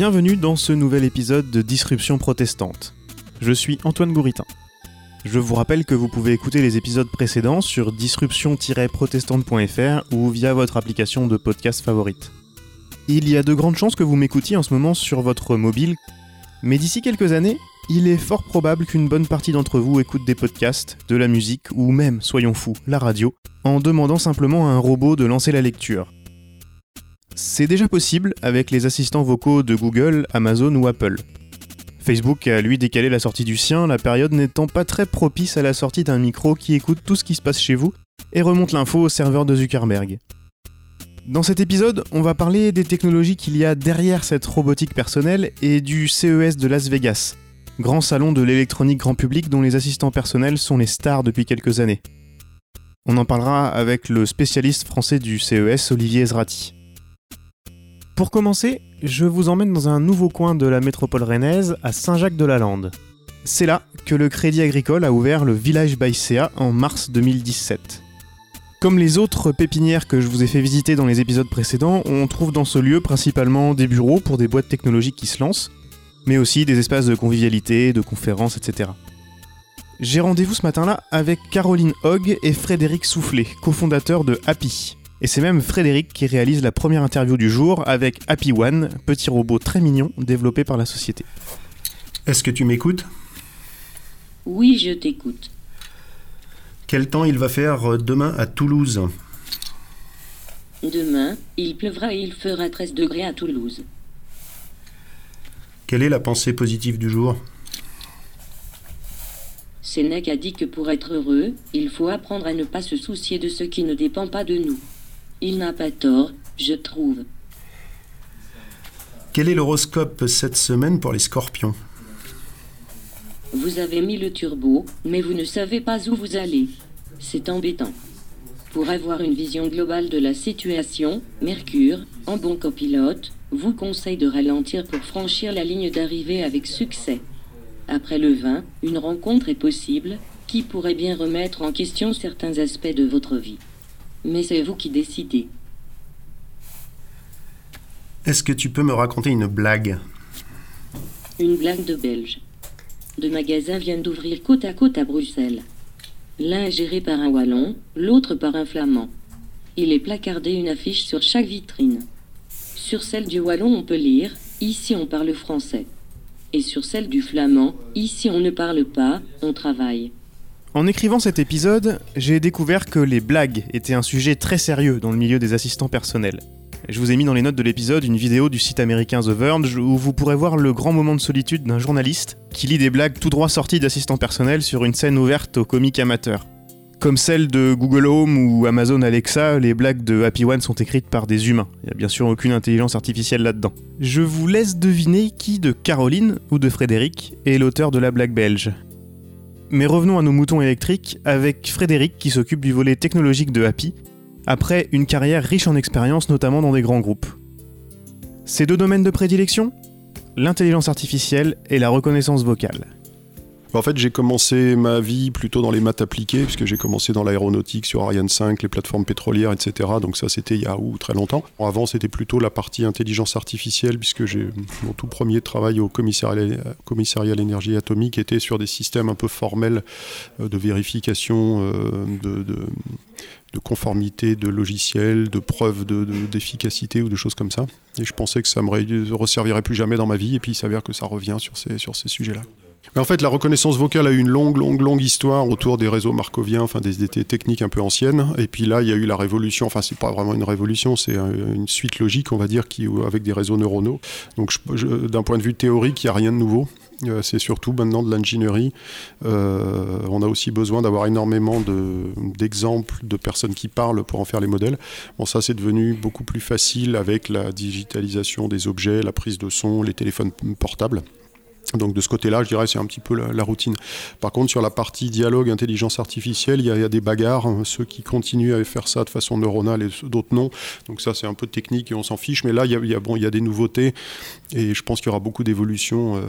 Bienvenue dans ce nouvel épisode de Disruption protestante. Je suis Antoine Gouritin. Je vous rappelle que vous pouvez écouter les épisodes précédents sur disruption-protestante.fr ou via votre application de podcast favorite. Il y a de grandes chances que vous m'écoutiez en ce moment sur votre mobile, mais d'ici quelques années, il est fort probable qu'une bonne partie d'entre vous écoute des podcasts, de la musique ou même, soyons fous, la radio, en demandant simplement à un robot de lancer la lecture. C'est déjà possible avec les assistants vocaux de Google, Amazon ou Apple. Facebook a lui décalé la sortie du sien, la période n'étant pas très propice à la sortie d'un micro qui écoute tout ce qui se passe chez vous et remonte l'info au serveur de Zuckerberg. Dans cet épisode, on va parler des technologies qu'il y a derrière cette robotique personnelle et du CES de Las Vegas, grand salon de l'électronique grand public dont les assistants personnels sont les stars depuis quelques années. On en parlera avec le spécialiste français du CES, Olivier Ezrati. Pour commencer, je vous emmène dans un nouveau coin de la métropole rennaise, à Saint-Jacques-de-la-Lande. C'est là que le Crédit Agricole a ouvert le Village Baïséa en mars 2017. Comme les autres pépinières que je vous ai fait visiter dans les épisodes précédents, on trouve dans ce lieu principalement des bureaux pour des boîtes technologiques qui se lancent, mais aussi des espaces de convivialité, de conférences, etc. J'ai rendez-vous ce matin-là avec Caroline Hogg et Frédéric Soufflet, cofondateurs de Happy. Et c'est même Frédéric qui réalise la première interview du jour avec Happy One, petit robot très mignon développé par la société. Est-ce que tu m'écoutes? Oui, je t'écoute. Quel temps il va faire demain à Toulouse? Demain, il pleuvra et il fera 13 degrés à Toulouse. Quelle est la pensée positive du jour? Sénèque a dit que pour être heureux, il faut apprendre à ne pas se soucier de ce qui ne dépend pas de nous. Il n'a pas tort, je trouve. Quel est l'horoscope cette semaine pour les scorpions? Vous avez mis le turbo, mais vous ne savez pas où vous allez. C'est embêtant. Pour avoir une vision globale de la situation, Mercure, en bon copilote, vous conseille de ralentir pour franchir la ligne d'arrivée avec succès. Après le vin, une rencontre est possible, qui pourrait bien remettre en question certains aspects de votre vie. Mais c'est vous qui décidez. Est-ce que tu peux me raconter une blague? Une blague de Belge. Deux magasins viennent d'ouvrir côte à côte à Bruxelles. L'un est géré par un Wallon, l'autre par un Flamand. Il est placardé une affiche sur chaque vitrine. Sur celle du Wallon, on peut lire Ici on parle français et sur celle du flamand, ici on ne parle pas, on travaille. En écrivant cet épisode, j'ai découvert que les blagues étaient un sujet très sérieux dans le milieu des assistants personnels. Je vous ai mis dans les notes de l'épisode une vidéo du site américain The Verge où vous pourrez voir le grand moment de solitude d'un journaliste qui lit des blagues tout droit sorties d'assistants personnels sur une scène ouverte aux comiques amateurs. Comme celle de Google Home ou Amazon Alexa, les blagues de Happy One sont écrites par des humains. Il n'y a bien sûr aucune intelligence artificielle là-dedans. Je vous laisse deviner qui de Caroline ou de Frédéric est l'auteur de la blague belge. Mais revenons à nos moutons électriques avec Frédéric qui s'occupe du volet technologique de Happy, après une carrière riche en expérience notamment dans des grands groupes. Ces deux domaines de prédilection? L'intelligence artificielle et la reconnaissance vocale. En fait, j'ai commencé ma vie plutôt dans les maths appliquées, puisque j'ai commencé dans l'aéronautique sur Ariane 5, les plateformes pétrolières, etc. Donc ça, c'était il y a ou, très longtemps. Avant, c'était plutôt la partie intelligence artificielle, puisque j'ai mon tout premier travail au commissariat, commissariat l'énergie atomique était sur des systèmes un peu formels euh, de vérification euh, de, conformité de logiciels, de preuves d'efficacité ou de choses comme ça. Et je pensais que ça me resservirait plus jamais dans ma vie, et puis il s'avère que ça revient sur ces sujets-là. En fait, la reconnaissance vocale a eu une longue, longue, longue histoire autour des réseaux markoviens, enfin des, techniques un peu anciennes. Et puis là, il y a eu la révolution. Enfin, c'est pas vraiment une révolution, c'est une suite logique, on va dire, qui avec des réseaux neuronaux. Donc, d'un point de vue théorique, il n'y a rien de nouveau. Euh, c'est surtout maintenant de l'ingénierie. Euh, on a aussi besoin d'avoir énormément d'exemples de, de, personnes qui parlent pour en faire les modèles. Bon, ça, c'est devenu beaucoup plus facile avec la digitalisation des objets, la prise de son, les téléphones portables. Donc de ce côté-là, je dirais, c'est un petit peu la, routine. Par contre, sur la partie dialogue, intelligence artificielle, il y a, des bagarres. Hein. ceux qui continuent à faire ça de façon neuronale et d'autres non. Donc ça, c'est un peu technique et on s'en fiche. Mais là, il y, a, bon, il y a des nouveautés et je pense qu'il y aura beaucoup d'évolutions euh,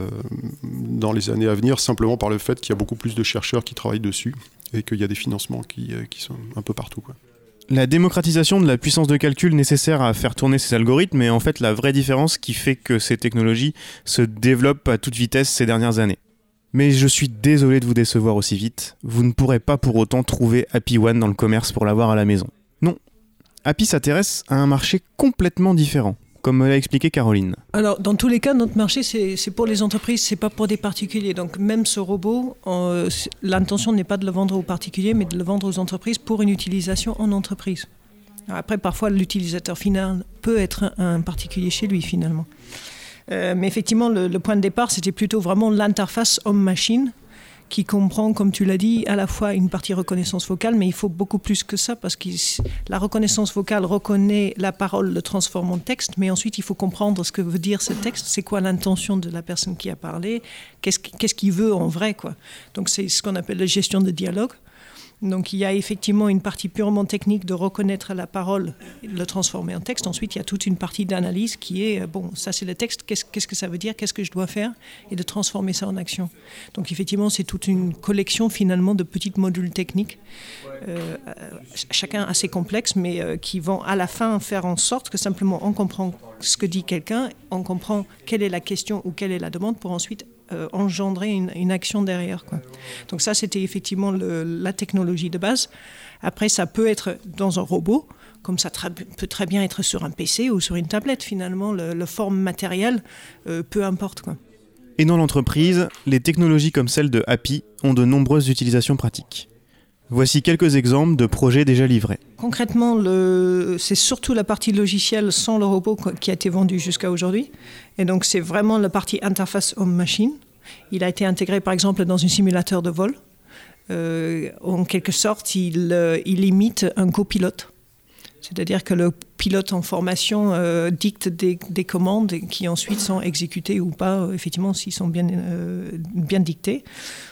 dans les années à venir, simplement par le fait qu'il y a beaucoup plus de chercheurs qui travaillent dessus et qu'il y a des financements qui, euh, sont un peu partout. La démocratisation de la puissance de calcul nécessaire à faire tourner ces algorithmes est en fait la vraie différence qui fait que ces technologies se développent à toute vitesse ces dernières années. Mais je suis désolé de vous décevoir aussi vite, vous ne pourrez pas pour autant trouver Happy One dans le commerce pour l'avoir à la maison. Non, Happy s'intéresse à un marché complètement différent comme l'a expliqué Caroline. Alors, dans tous les cas, notre marché, c'est pour les entreprises, c'est pas pour des particuliers. Donc, même ce robot, l'intention n'est pas de le vendre aux particuliers, mais de le vendre aux entreprises pour une utilisation en entreprise. après, parfois, l'utilisateur final peut être un, particulier chez lui, finalement. Euh, mais effectivement, le, le, point de départ, c'était plutôt vraiment l'interface homme-machine qui comprend, comme tu l'as dit, à la fois une partie reconnaissance vocale, mais il faut beaucoup plus que ça, parce que la reconnaissance vocale reconnaît la parole, le transforme en texte, mais ensuite il faut comprendre ce que veut dire ce texte, c'est quoi l'intention de la personne qui a parlé, qu'est-ce qu'il veut en vrai. Quoi. Donc c'est ce qu'on appelle la gestion de dialogue. Donc il y a effectivement une partie purement technique de reconnaître la parole de le transformer en texte. Ensuite, il y a toute une partie d'analyse qui est, euh, bon, ça c'est le texte, qu'est-ce que ça veut dire, qu'est-ce que je dois faire, et de transformer ça en action. Donc effectivement, c'est toute une collection finalement de petits modules techniques, euh, chacun assez complexe, mais euh, qui vont à la fin faire en sorte que simplement on comprend ce que dit quelqu'un, on comprend quelle est la question ou quelle est la demande pour ensuite euh, engendrer une, action derrière. Donc ça, c'était effectivement la technologie de base. Après, ça peut être dans un robot, comme ça peut très bien être sur un PC ou sur une tablette finalement, le, forme matérielle, euh, peu importe. Quoi. Et dans l'entreprise, les technologies comme celle de Happy ont de nombreuses utilisations pratiques. Voici quelques exemples de projets déjà livrés. Concrètement, c'est surtout la partie logicielle sans le robot qui a été vendue jusqu'à aujourd'hui. Et donc, c'est vraiment la partie interface homme-machine. Il a été intégré, par exemple, dans un simulateur de vol. Euh, en quelque sorte, il, euh, il imite un copilote. C'est-à-dire que le pilote en formation euh, dicte des, commandes qui ensuite sont exécutées ou pas, euh, effectivement, s'ils sont bien, euh, bien dictés.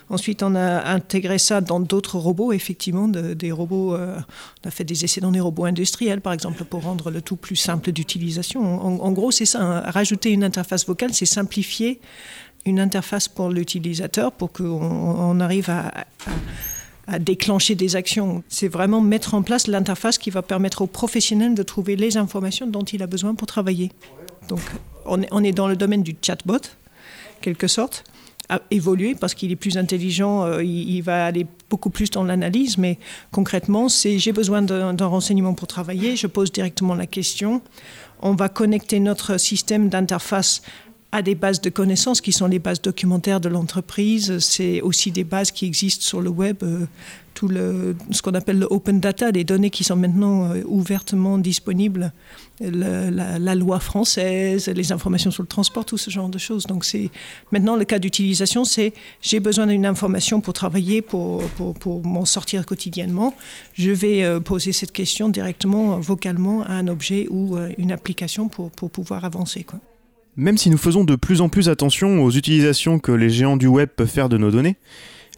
Ensuite, on a intégré ça dans d'autres robots, effectivement, des robots. on a fait des essais dans des robots industriels, par exemple, pour rendre le tout plus simple d'utilisation. En, gros, c'est ça. Hein. rajouter une interface vocale, c'est simplifier une interface pour l'utilisateur pour qu'on arrive à déclencher des actions. C'est vraiment mettre en place l'interface qui va permettre au professionnel de trouver les informations dont il a besoin pour travailler. Donc on est dans le domaine du chatbot, quelque sorte, à évoluer parce qu'il est plus intelligent, euh, il, va aller beaucoup plus dans l'analyse, mais concrètement, c'est j'ai besoin d'un renseignement pour travailler, je pose directement la question, on va connecter notre système d'interface à des bases de connaissances qui sont les bases documentaires de l'entreprise. C'est aussi des bases qui existent sur le web, euh, tout le, ce qu'on appelle le open data, des données qui sont maintenant euh, ouvertement disponibles, la, loi française, les informations sur le transport, tout ce genre de choses. Donc c'est maintenant le cas d'utilisation, c'est j'ai besoin d'une information pour travailler, pour, pour, pour m'en sortir quotidiennement. Je vais euh, poser cette question directement, vocalement, à un objet ou une application pour, pour pouvoir avancer. Quoi. Même si nous faisons de plus en plus attention aux utilisations que les géants du web peuvent faire de nos données,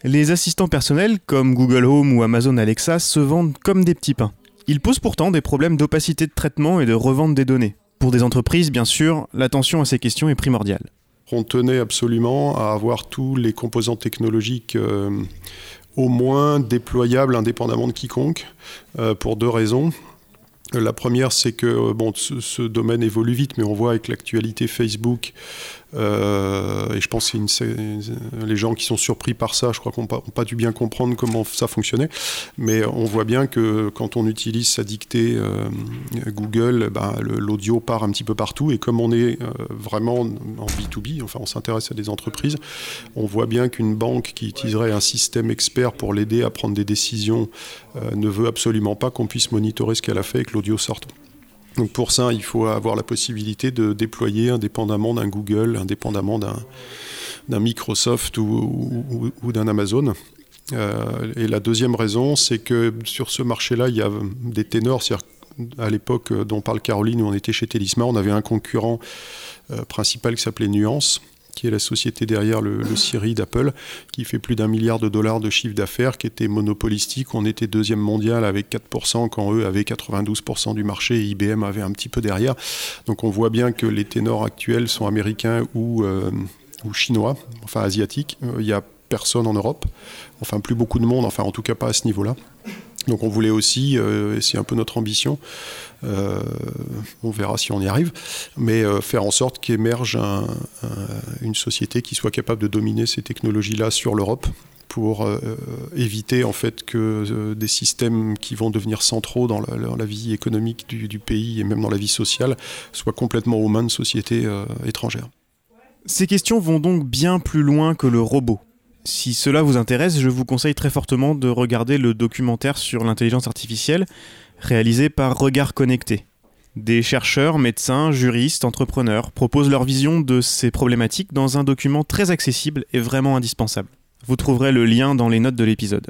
les assistants personnels comme Google Home ou Amazon Alexa se vendent comme des petits pains. Ils posent pourtant des problèmes d'opacité de traitement et de revente des données. Pour des entreprises, bien sûr, l'attention à ces questions est primordiale. On tenait absolument à avoir tous les composants technologiques euh, au moins déployables indépendamment de quiconque, euh, pour deux raisons. La première, c'est que euh, bon, ce, domaine évolue vite, mais on voit avec l'actualité Facebook euh, et je pense que les gens qui sont surpris par ça, je crois qu'on n'a pas, dû bien comprendre comment ça fonctionnait. Mais on voit bien que quand on utilise sa dictée euh, Google, ben, l'audio part un petit peu partout. Et comme on est euh, vraiment en B2B, enfin on s'intéresse à des entreprises, on voit bien qu'une banque qui utiliserait un système expert pour l'aider à prendre des décisions ne veut absolument pas qu'on puisse monitorer ce qu'elle a fait et que l'audio sorte. Donc pour ça, il faut avoir la possibilité de déployer indépendamment d'un Google, indépendamment d'un Microsoft ou, d'un Amazon. Euh, et la deuxième raison, c'est que sur ce marché-là, il y a des ténors. À l'époque dont parle Caroline, où on était chez Télisma, on avait un concurrent euh, principal qui s'appelait Nuance, qui est la société derrière le, Siri d'Apple, qui fait plus d'un milliard de dollars de chiffre d'affaires, qui était monopolistique. On était deuxième mondial avec 4%, quand eux avaient 92% du marché et IBM avait un petit peu derrière. Donc on voit bien que les ténors actuels sont américains ou, euh, ou chinois, enfin asiatiques. Euh, il n'y a personne en Europe, enfin plus beaucoup de monde, enfin en tout cas pas à ce niveau-là. Donc on voulait aussi, et c'est un peu notre ambition, on verra si on y arrive, mais faire en sorte qu'émerge une société qui soit capable de dominer ces technologies-là sur l'Europe pour euh, éviter en fait que euh, des systèmes qui vont devenir centraux dans la, vie économique du, pays et même dans la vie sociale soient complètement aux mains de sociétés euh, étrangères. Ces questions vont donc bien plus loin que le robot. Si cela vous intéresse, je vous conseille très fortement de regarder le documentaire sur l'intelligence artificielle réalisé par Regard Connecté. Des chercheurs, médecins, juristes, entrepreneurs proposent leur vision de ces problématiques dans un document très accessible et vraiment indispensable. Vous trouverez le lien dans les notes de l'épisode.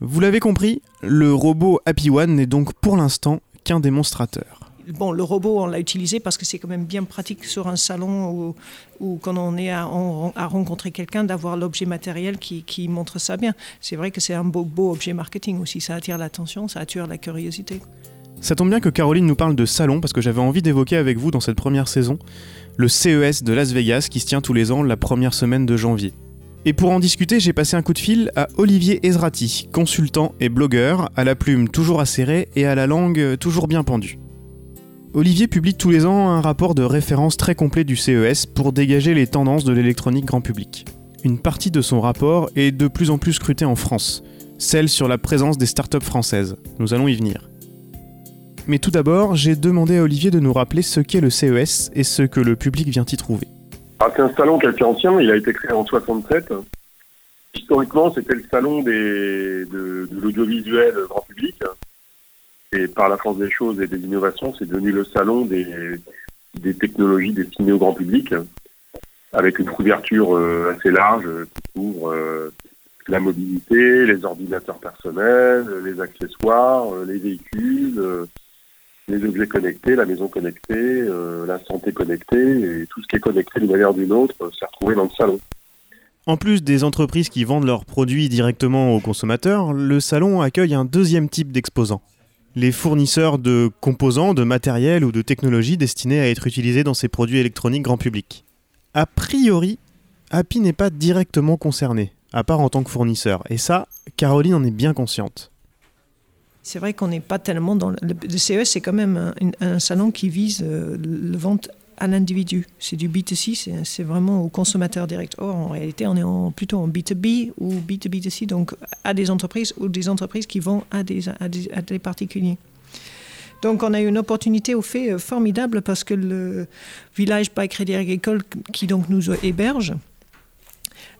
Vous l'avez compris, le robot Happy One n'est donc pour l'instant qu'un démonstrateur. Bon, le robot, on l'a utilisé parce que c'est quand même bien pratique sur un salon ou, quand on est à, rencontrer quelqu'un, d'avoir l'objet matériel qui, montre ça bien. C'est vrai que c'est un beau, beau objet marketing aussi. Ça attire l'attention, ça attire la curiosité. Ça tombe bien que Caroline nous parle de salon parce que j'avais envie d'évoquer avec vous dans cette première saison le CES de Las Vegas qui se tient tous les ans la première semaine de janvier. Et pour en discuter, j'ai passé un coup de fil à Olivier Ezrati, consultant et blogueur, à la plume toujours acérée et à la langue toujours bien pendue. Olivier publie tous les ans un rapport de référence très complet du CES pour dégager les tendances de l'électronique grand public. Une partie de son rapport est de plus en plus scrutée en France, celle sur la présence des startups françaises. Nous allons y venir. Mais tout d'abord, j'ai demandé à Olivier de nous rappeler ce qu'est le CES et ce que le public vient y trouver. C'est un salon qui est ancien, il a été créé en 67. Historiquement, c'était le salon de, l'audiovisuel grand public. Et par la force des choses et des innovations, c'est devenu le salon des, technologies destinées au grand public, avec une couverture euh, assez large qui couvre euh, la mobilité, les ordinateurs personnels, les accessoires, euh, les véhicules, les objets connectés, la maison connectée, euh, la santé connectée, et tout ce qui est connecté d'une manière ou d'une autre euh, s'est retrouvé dans le salon. En plus des entreprises qui vendent leurs produits directement aux consommateurs, le salon accueille un deuxième type d'exposants. Les fournisseurs de composants, de matériel ou de technologies destinés à être utilisés dans ces produits électroniques grand public. A priori, Happy n'est pas directement concerné, à part en tant que fournisseur, et ça, Caroline en est bien consciente. C'est vrai qu'on n'est pas tellement dans. Le, CES, c'est quand même un, salon qui vise euh, le vente à l'individu. C'est du B2C, c'est vraiment au consommateur direct. Or, en réalité, on est plutôt en B2B ou B2B2C, donc à des entreprises ou des entreprises qui vont à des, particuliers. Donc, on a eu une opportunité au fait euh, formidable parce que le village by Crédit Agricole, qui donc nous héberge,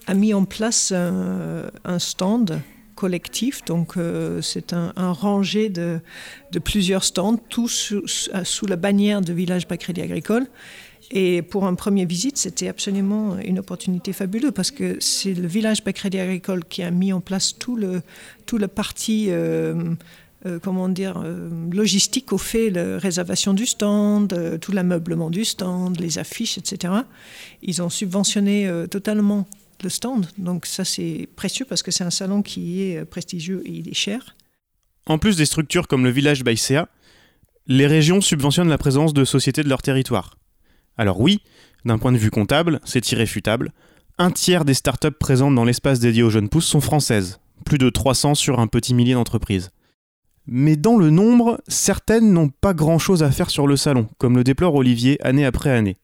a mis en place un stand collectif. Donc, euh, c'est un, rangé de, plusieurs stands, tous sous, la bannière de Village Crédit Agricole. Et pour une première visite, c'était absolument une opportunité fabuleuse parce que c'est le Village Crédit Agricole qui a mis en place tout le, tout le parti. Euh, euh, comment dire, logistique au fait, la réservation du stand, tout l'ameublement du stand, les affiches, etc. Ils ont subventionné totalement le stand. Donc ça, c'est précieux parce que c'est un salon qui est euh, prestigieux et il est cher. En plus des structures comme le village Baïséa, les régions subventionnent la présence de sociétés de leur territoire. Alors oui, d'un point de vue comptable, c'est irréfutable. Un tiers des startups présentes dans l'espace dédié aux jeunes pousses sont françaises, plus de 300 sur un petit millier d'entreprises. Mais dans le nombre, certaines n'ont pas grand-chose à faire sur le salon, comme le déplore Olivier année après année.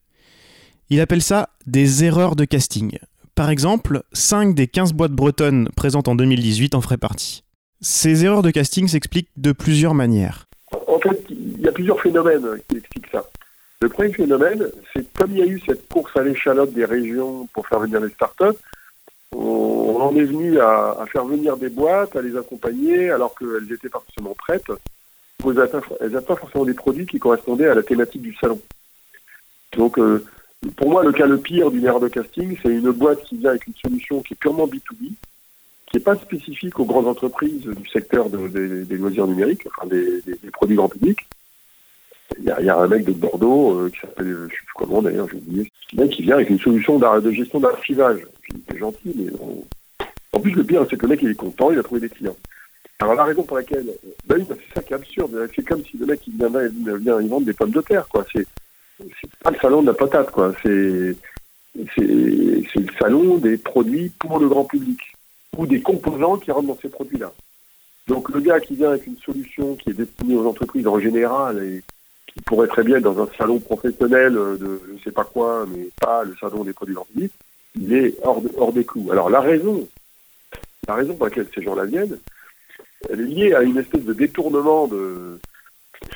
Il appelle ça des erreurs de casting, par exemple, 5 des 15 boîtes bretonnes présentes en 2018 en feraient partie. Ces erreurs de casting s'expliquent de plusieurs manières. En fait, il y a plusieurs phénomènes qui expliquent ça. Le premier phénomène, c'est comme il y a eu cette course à l'échalote des régions pour faire venir les startups, on en est venu à, faire venir des boîtes, à les accompagner, alors qu'elles n'étaient pas forcément prêtes. Elles n'avaient pas forcément des produits qui correspondaient à la thématique du salon. Donc, euh, pour moi, le cas le pire d'une erreur de casting, c'est une boîte qui vient avec une solution qui est purement B2B, qui n'est pas spécifique aux grandes entreprises du secteur des loisirs numériques, enfin des, produits grand public. Il y, a, un mec de Bordeaux euh, qui s'appelle, je ne sais plus comment d'ailleurs, j'ai oublié, mec qui vient avec une solution de gestion d'archivage. C'est gentil, mais en plus le pire, c'est que le mec il est content, il a trouvé des clients. Alors la raison pour laquelle, ben c'est ça qui est absurde. C'est comme si le mec il vient, il vient, il vend des pommes de terre, quoi. C'est pas le salon de la patate, quoi. C'est c'est le salon des produits pour le grand public ou des composants qui rentrent dans ces produits-là. Donc le gars qui vient avec une solution qui est destinée aux entreprises en général et qui pourrait très bien être dans un salon professionnel de je sais pas quoi, mais pas le salon des produits d'orthopédie, il est hors, hors des clous. Alors la raison, la raison pour laquelle ces gens-là viennent, elle est liée à une espèce de détournement de,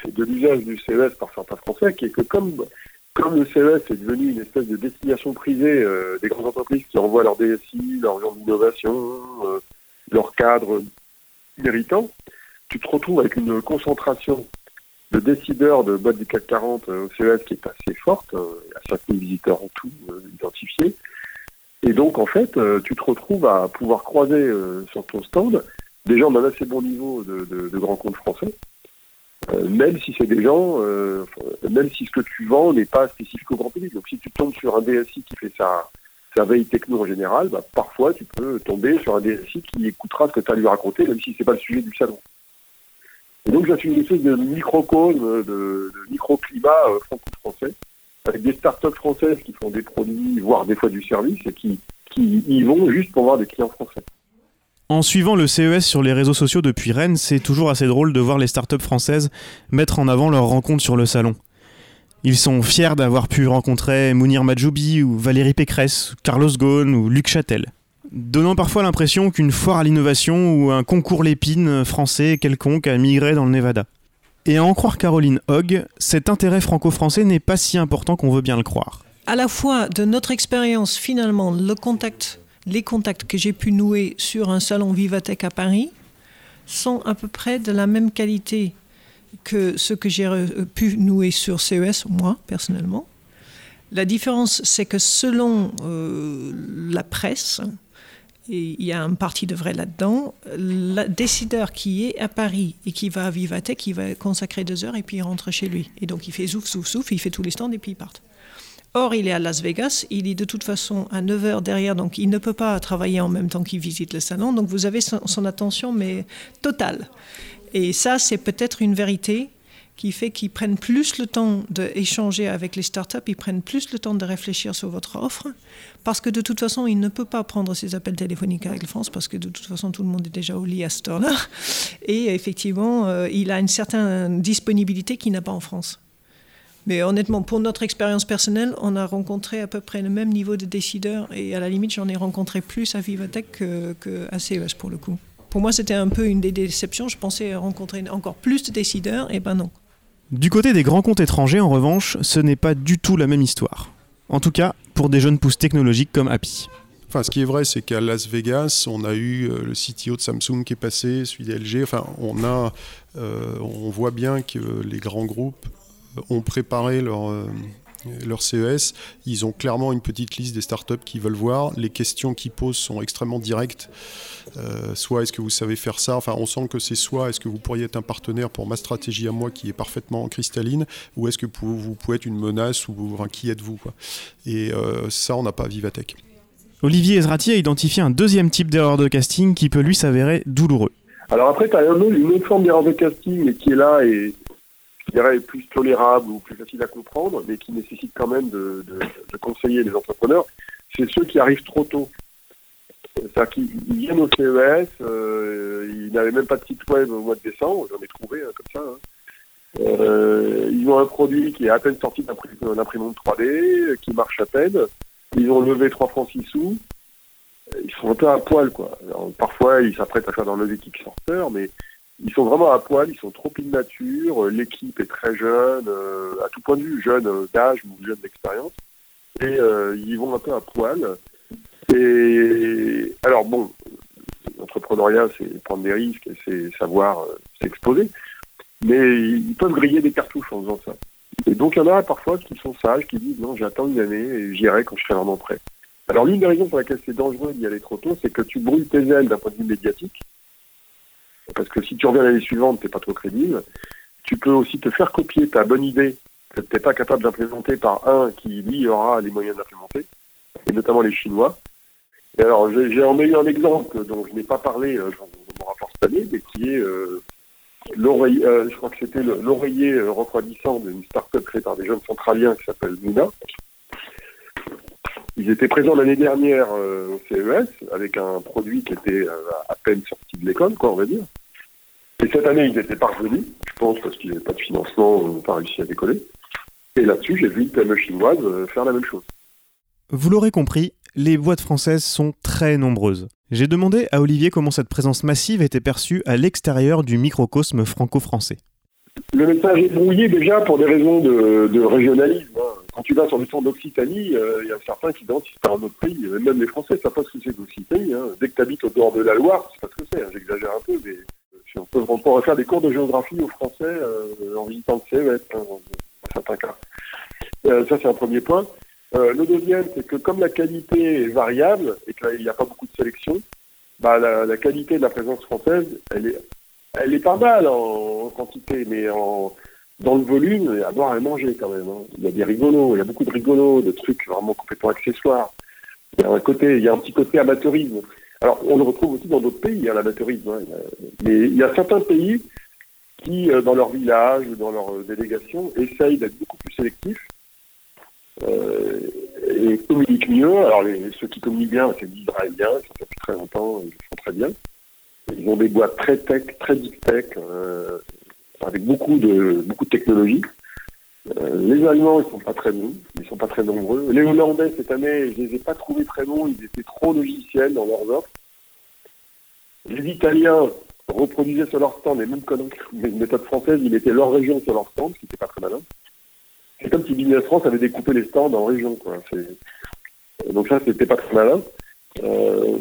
de l'usage du CES par certains Français, qui est que comme, comme le CES est devenu une espèce de destination privée euh, des grandes entreprises qui envoient leur DSI, leur gens d'innovation, euh, leur cadre méritants, tu te retrouves avec une concentration de décideurs de boîtes du CAC 40 au CES qui est assez forte, y a 5000 visiteurs en tout identifiés, et donc, en fait, euh, tu te retrouves à pouvoir croiser euh, sur ton stand des gens d'un assez bon niveau de, de grands comptes français, euh, même si c'est des gens, même si ce que tu vends n'est pas spécifique au grand public. Donc, si tu tombes sur un DSI qui fait sa, sa veille techno en général, bah, parfois tu peux tomber sur un DSI qui écoutera ce que tu as lui raconter, même si c'est pas le sujet du salon. Et donc, j'ai une espèce de microcosme, de, microclimat franco-français avec des startups françaises qui font des produits, voire des fois du service, et qui, qui y vont juste pour voir des clients français. En suivant le CES sur les réseaux sociaux depuis Rennes, c'est toujours assez drôle de voir les startups françaises mettre en avant leurs rencontres sur le salon. Ils sont fiers d'avoir pu rencontrer Mounir Majoubi ou Valérie Pécresse, Carlos Ghosn ou Luc Châtel. Donnant parfois l'impression qu'une foire à l'innovation ou un concours Lépine français quelconque a migré dans le Nevada. Et à en croire Caroline Hogg, cet intérêt franco-français n'est pas si important qu'on veut bien le croire. À la fois de notre expérience, finalement, le contact, les contacts que j'ai pu nouer sur un salon Vivatech à Paris sont à peu près de la même qualité que ce que j'ai pu nouer sur CES, moi, personnellement. La différence, c'est que selon euh, la presse, il y a un parti de vrai là-dedans. Le décideur qui est à Paris et qui va à Vivatech, il va consacrer deux heures et puis il rentre chez lui. Et donc il fait zouf, zouf, zouf, il fait tous les stands et puis il part. Or, il est à Las Vegas, il est de toute façon à 9 heures derrière, donc il ne peut pas travailler en même temps qu'il visite le salon. Donc vous avez son, attention, mais totale. Et ça, c'est peut-être une vérité qui fait qu'ils prennent plus le temps d'échanger avec les startups, ils prennent plus le temps de réfléchir sur votre offre, parce que de toute façon, il ne peut pas prendre ses appels téléphoniques avec France, parce que de toute façon, tout le monde est déjà au lit à cette heure-là. Et effectivement, euh, il a une certaine disponibilité qu'il n'a pas en France. Mais honnêtement, pour notre expérience personnelle, on a rencontré à peu près le même niveau de décideurs, et à la limite, j'en ai rencontré plus à Vivatech qu'à CES pour le coup. Pour moi, c'était un peu une des déceptions. Je pensais rencontrer encore plus de décideurs, et ben non. Du côté des grands comptes étrangers, en revanche, ce n'est pas du tout la même histoire. En tout cas, pour des jeunes pousses technologiques comme Happy. Enfin, ce qui est vrai, c'est qu'à Las Vegas, on a eu euh, le CTO de Samsung qui est passé, celui d'LG. Enfin, on a, euh, on voit bien que les grands groupes ont préparé leur, euh, leur CES, ils ont clairement une petite liste des startups qu'ils veulent voir. Les questions qu'ils posent sont extrêmement directes. Euh, soit est-ce que vous savez faire ça? Enfin, on sent que c'est soit est-ce que vous pourriez être un partenaire pour ma stratégie à moi qui est parfaitement cristalline, ou est-ce que vous, pouvez être une menace ou enfin, qui êtes-vous Et euh, ça, on n'a pas à Vivatech. Olivier Ezrati a identifié un deuxième type d'erreur de casting qui peut lui s'avérer douloureux. Alors après, tu as une autre forme d'erreur de casting qui est là et je dirais, plus tolérable ou plus facile à comprendre, mais qui nécessite quand même de, conseiller les entrepreneurs, c'est ceux qui arrivent trop tôt. C'est-à-dire qu'ils viennent au CES, euh, ils n'avaient même pas de site web au mois de décembre, j'en ai trouvé hein, comme ça. Hein. Euh, ils ont un produit qui est à peine sorti d'un imprimante 3D, qui marche à peine. Ils ont levé 3 francs 6 sous. Ils sont un peu à poil, quoi. parfois, ils s'apprêtent à faire dans le Kickstarter, mais ils sont vraiment à poil, ils sont trop immatures, euh, l'équipe est très jeune, euh, à tout point de vue, jeune euh, d'âge ou jeune d'expérience, et ils vont un peu à poil. Et alors bon, l'entrepreneuriat, c'est prendre des risques, c'est savoir s'exposer, mais ils peuvent griller des cartouches en faisant ça. Et donc il y en a parfois qui sont sages, qui disent non, j'attends une année et j'irai quand je serai vraiment prêt. Alors l'une des raisons pour laquelle c'est dangereux d'y aller trop tôt, c'est que tu brûles tes ailes d'un point de vue médiatique, parce que si tu reviens l'année suivante, tu n'es pas trop crédible. Tu peux aussi te faire copier ta bonne idée que tu n'es pas capable d'implémenter par un qui, lui, aura les moyens d'implémenter, et notamment les Chinois. Alors, j'ai en eu un exemple dont je n'ai pas parlé euh, dans mon rapport cette année, mais qui est euh, l'oreiller, euh, je crois que c'était l'oreiller refroidissant d'une start-up créée par des jeunes centraliens qui s'appelle Luna. Ils étaient présents l'année dernière au CES avec un produit qui était à peine sorti de l'école, quoi, on va dire. Et cette année, ils étaient parvenus, je pense, parce qu'il n'y avait pas de financement, on n'a pas réussi à décoller. Et là-dessus, j'ai vu une PME chinoise euh, faire la même chose. Vous l'aurez compris, les boîtes françaises sont très nombreuses. J'ai demandé à Olivier comment cette présence massive était perçue à l'extérieur du microcosme franco-français. Le message est brouillé déjà pour des raisons de, de régionalisme. hein. Quand tu vas sur le centre d'Occitanie, euh, il y a certains qui demandent si c'est un autre pays. Même les Français ne savent pas ce que c'est. Hein. Dès que tu habites au dehors de la Loire, tu sais pas ce que c'est. hein. J'exagère un peu, mais on, peut, on des cours de géographie aux Français euh, en visitant le CES, hein, dans certains cas. Euh, ça, c'est un premier point. Euh, le deuxième, c'est que comme la qualité est variable et qu'il n'y a pas beaucoup de sélection, bah, la, qualité de la présence française, elle est, elle est pas mal en, en quantité, mais en, dans le volume, il y a à boire et à manger quand même. hein. Il y a des rigolos, il y a beaucoup de rigolos, de trucs vraiment complètement accessoires. Il y a un côté, il y a un petit côté amateurisme. Alors, on le retrouve aussi dans d'autres pays, hein, l'amateurisme. hein. Mais il y a certains pays qui, euh, dans leur village ou dans leur euh, délégation, essayent d'être beaucoup plus sélectifs euh, et communiquent mieux. Alors, les, ceux qui communiquent bien, c'est les Israéliens, ça fait très longtemps, ils le font très bien. Ils ont des boîtes très tech, très deep tech, euh, avec beaucoup de beaucoup de technologie. Euh, les Allemands, ils sont pas très bons, ils sont pas très nombreux. Les Hollandais, cette année, je les ai pas trouvés très bons, ils étaient trop logiciels dans leurs offres. Les Italiens reproduisaient sur leur stand les mêmes conneries que les méthodes françaises, ils mettaient leur région sur leur stand, ce qui n'était pas très malin. C'est comme si Business France avait découpé les stands en régions, Donc ça, c'était pas très malin. Euh,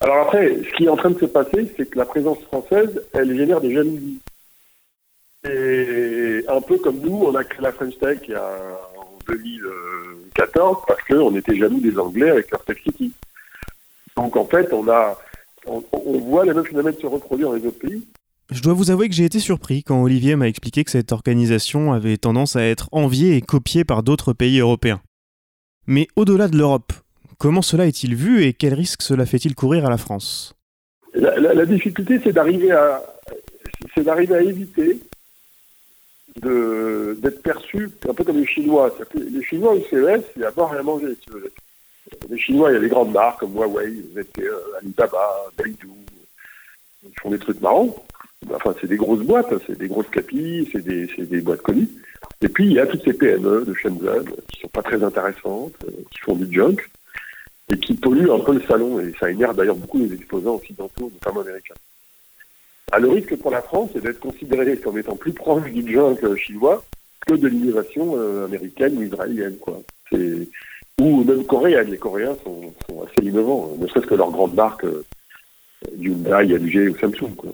Alors après, ce qui est en train de se passer, c'est que la présence française, elle génère des jalousies. Et un peu comme nous, on a créé la French Tech il y a, en 2014 parce qu'on était jaloux des Anglais avec leur Tech City. Donc en fait, on a, on, on voit les mêmes phénomènes se reproduire dans les autres pays. Je dois vous avouer que j'ai été surpris quand Olivier m'a expliqué que cette organisation avait tendance à être enviée et copiée par d'autres pays européens. Mais au-delà de l'Europe, comment cela est-il vu et quel risque cela fait-il courir à la France? La, la- la difficulté, c'est d'arriver à, c'est d'arriver à éviter d'être perçu un peu comme les Chinois. Les Chinois au CES, il n'y a pas rien à manger. si. Les Chinois, il y a des grandes marques comme Huawei, ZTE, Alibaba, Baidu. Ils font des trucs marrants. Enfin, c'est des grosses boîtes, c'est des grosses capilles, c'est des, des boîtes connues. Et puis, il y a toutes ces PME de Shenzhen qui sont pas très intéressantes, euh, qui font du junk et qui polluent un peu le salon. Et ça énerve d'ailleurs beaucoup les exposants occidentaux, notamment américains. Ah, le risque pour la France, c'est d'être considéré comme étant plus proche du junk euh, chinois que de l'innovation euh, américaine ou israélienne. Quoi. Ou même coréenne. Les Coréens sont, assez innovants, euh, ne serait-ce que leurs grandes marques Hyundai, LG ou Samsung. Quoi.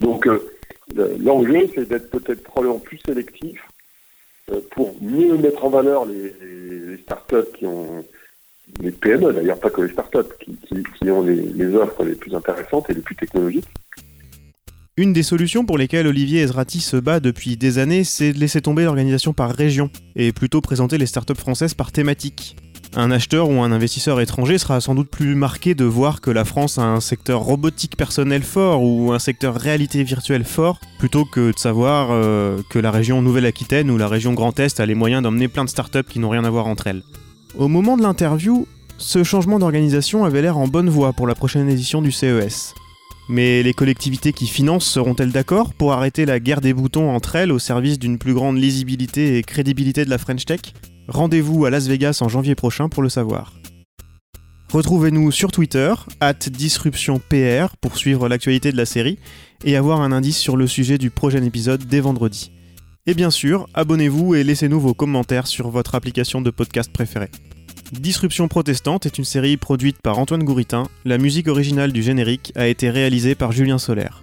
Donc le- l'enjeu, c'est d'être peut-être probablement plus sélectif pour mieux mettre en valeur les, startups qui ont les PME d'ailleurs, pas que les startups, qui, ont les offres les plus intéressantes et les plus technologiques. Une des solutions pour lesquelles Olivier Ezrati se bat depuis des années, c'est de laisser tomber l'organisation par région, et plutôt présenter les startups françaises par thématique. Un acheteur ou un investisseur étranger sera sans doute plus marqué de voir que la France a un secteur robotique personnel fort ou un secteur réalité virtuelle fort, plutôt que de savoir euh, que la région Nouvelle-Aquitaine ou la région Grand Est a les moyens d'emmener plein de startups qui n'ont rien à voir entre elles. Au moment de l'interview, ce changement d'organisation avait l'air en bonne voie pour la prochaine édition du CES. Mais les collectivités qui financent seront-elles d'accord pour arrêter la guerre des boutons entre elles au service d'une plus grande lisibilité et crédibilité de la French Tech? Rendez-vous à Las Vegas en janvier prochain pour le savoir. Retrouvez-nous sur Twitter, at DisruptionPR, pour suivre l'actualité de la série et avoir un indice sur le sujet du prochain épisode dès vendredi. Et bien sûr, abonnez-vous et laissez-nous vos commentaires sur votre application de podcast préférée. Disruption protestante est une série produite par Antoine Gouritin. La musique originale du générique a été réalisée par Julien Solaire.